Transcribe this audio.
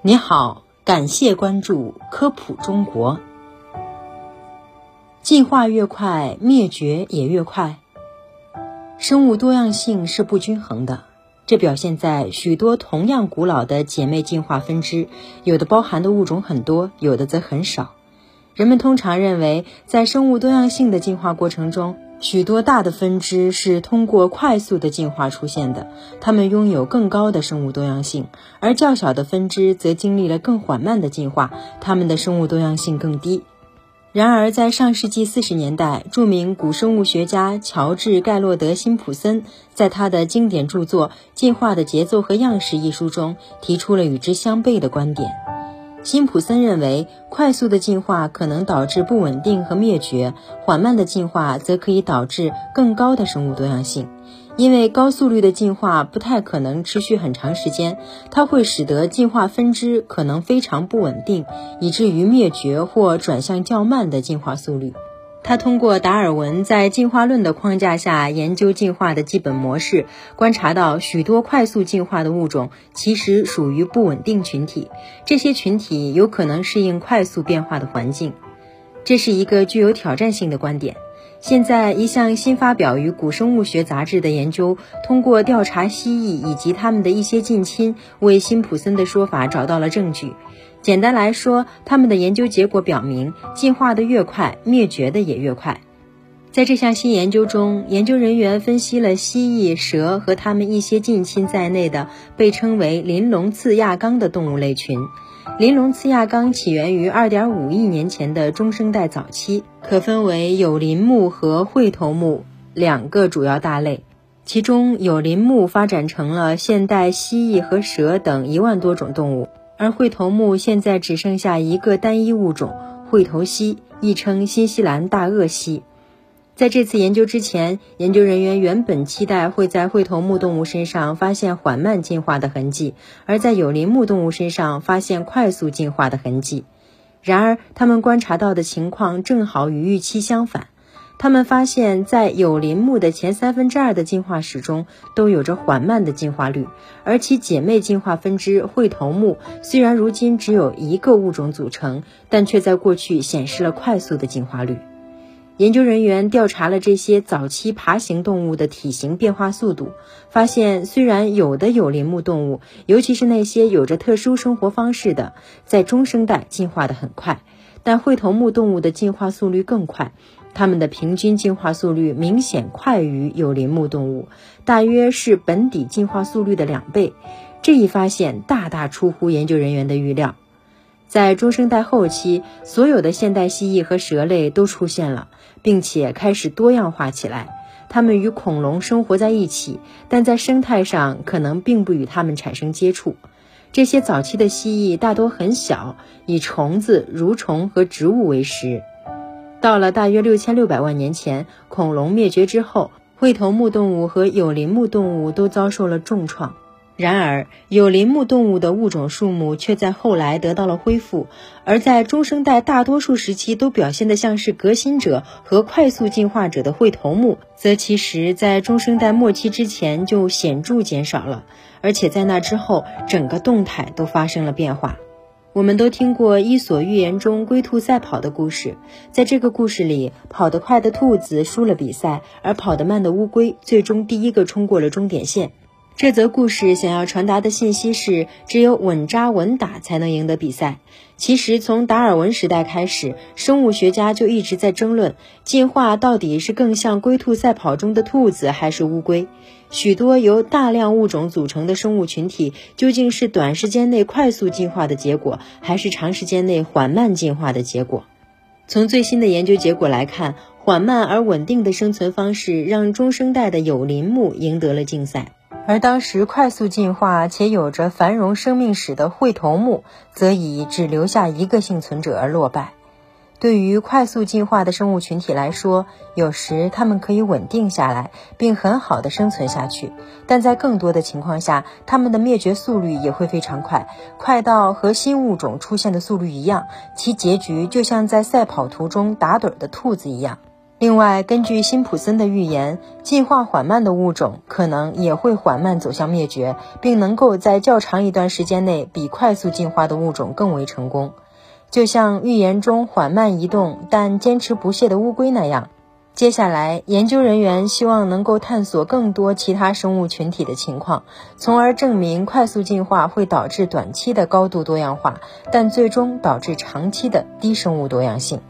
你好，感谢关注科普中国。进化越快，灭绝也越快。生物多样性是不均衡的，这表现在许多同样古老的姐妹进化分支，有的包含的物种很多，有的则很少。人们通常认为，在生物多样性的进化过程中，许多大的分支是通过快速的进化出现的，它们拥有更高的生物多样性；而较小的分支则经历了更缓慢的进化，它们的生物多样性更低。然而，在上世纪四十年代，著名古生物学家乔治·盖洛德·辛普森在他的经典著作《进化的节奏和样式》一书中提出了与之相悖的观点。辛普森认为，快速的进化可能导致不稳定和灭绝，缓慢的进化则可以导致更高的生物多样性。因为高速率的进化不太可能持续很长时间，它会使得进化分支可能非常不稳定，以至于灭绝或转向较慢的进化速率。他通过达尔文在进化论的框架下研究进化的基本模式，观察到许多快速进化的物种其实属于不稳定群体，这些群体有可能适应快速变化的环境。这是一个具有挑战性的观点。现在，一项新发表于《古生物学杂志》的研究，通过调查蜥蜴以及它们的一些近亲，为辛普森的说法找到了证据。简单来说，他们的研究结果表明，进化的越快，灭绝的也越快。在这项新研究中，研究人员分析了蜥蜴、蛇和它们一些近亲在内的被称为鳞龙次亚纲的动物类群。鳞龙次亚纲起源于2.5亿年前的中生代早期，可分为有鳞目和喙头目两个主要大类。其中有鳞目发展成了现代蜥蜴和蛇等一万多种动物。而喙头目现在只剩下一个单一物种——喙头蜥，亦称新西兰大鳄蜥。在这次研究之前，研究人员原本期待会在喙头目动物身上发现缓慢进化的痕迹，而在有鳞目动物身上发现快速进化的痕迹。然而，他们观察到的情况正好与预期相反。他们发现，在有鳞目的前三分之二的进化史中，都有着缓慢的进化率，而其姐妹进化分支喙头目虽然如今只有一个物种组成，但却在过去显示了快速的进化率。研究人员调查了这些早期爬行动物的体型变化速度，发现虽然有的有鳞目动物，尤其是那些有着特殊生活方式的，在中生代进化的很快，但喙头目动物的进化速率更快。它们的平均进化速率明显快于有鳞目动物，大约是本底进化速率的两倍。这一发现大大出乎研究人员的预料。在中生代后期，所有的现代蜥蜴和蛇类都出现了，并且开始多样化起来。它们与恐龙生活在一起，但在生态上可能并不与它们产生接触。这些早期的蜥蜴大多很小，以虫子、蠕虫和植物为食。到了大约六千六百万年前，恐龙灭绝之后，喙头目动物和有鳞目动物都遭受了重创。然而，有鳞目动物的物种数目却在后来得到了恢复，而在中生代大多数时期都表现得像是革新者和快速进化者的喙头目，则其实在中生代末期之前就显著减少了，而且在那之后，整个动态都发生了变化。我们都听过《伊索寓言》中龟兔赛跑的故事，在这个故事里，跑得快的兔子输了比赛，而跑得慢的乌龟最终第一个冲过了终点线。这则故事想要传达的信息是，只有稳扎稳打才能赢得比赛。其实，从达尔文时代开始，生物学家就一直在争论，进化到底是更像龟兔赛跑中的兔子，还是乌龟？许多由大量物种组成的生物群体，究竟是短时间内快速进化的结果，还是长时间内缓慢进化的结果？从最新的研究结果来看，缓慢而稳定的生存方式让中生代的有鳞目赢得了竞赛。而当时快速进化且有着繁荣生命史的喙头目，则以只留下一个幸存者而落败。对于快速进化的生物群体来说，有时它们可以稳定下来，并很好的生存下去；但在更多的情况下，它们的灭绝速率也会非常快，快到和新物种出现的速率一样，其结局就像在赛跑途中打盹的兔子一样。另外，根据辛普森的预言，进化缓慢的物种可能也会缓慢走向灭绝，并能够在较长一段时间内比快速进化的物种更为成功。就像预言中缓慢移动但坚持不懈的乌龟那样。接下来，研究人员希望能够探索更多其他生物群体的情况，从而证明快速进化会导致短期的高度多样化，但最终导致长期的低生物多样性。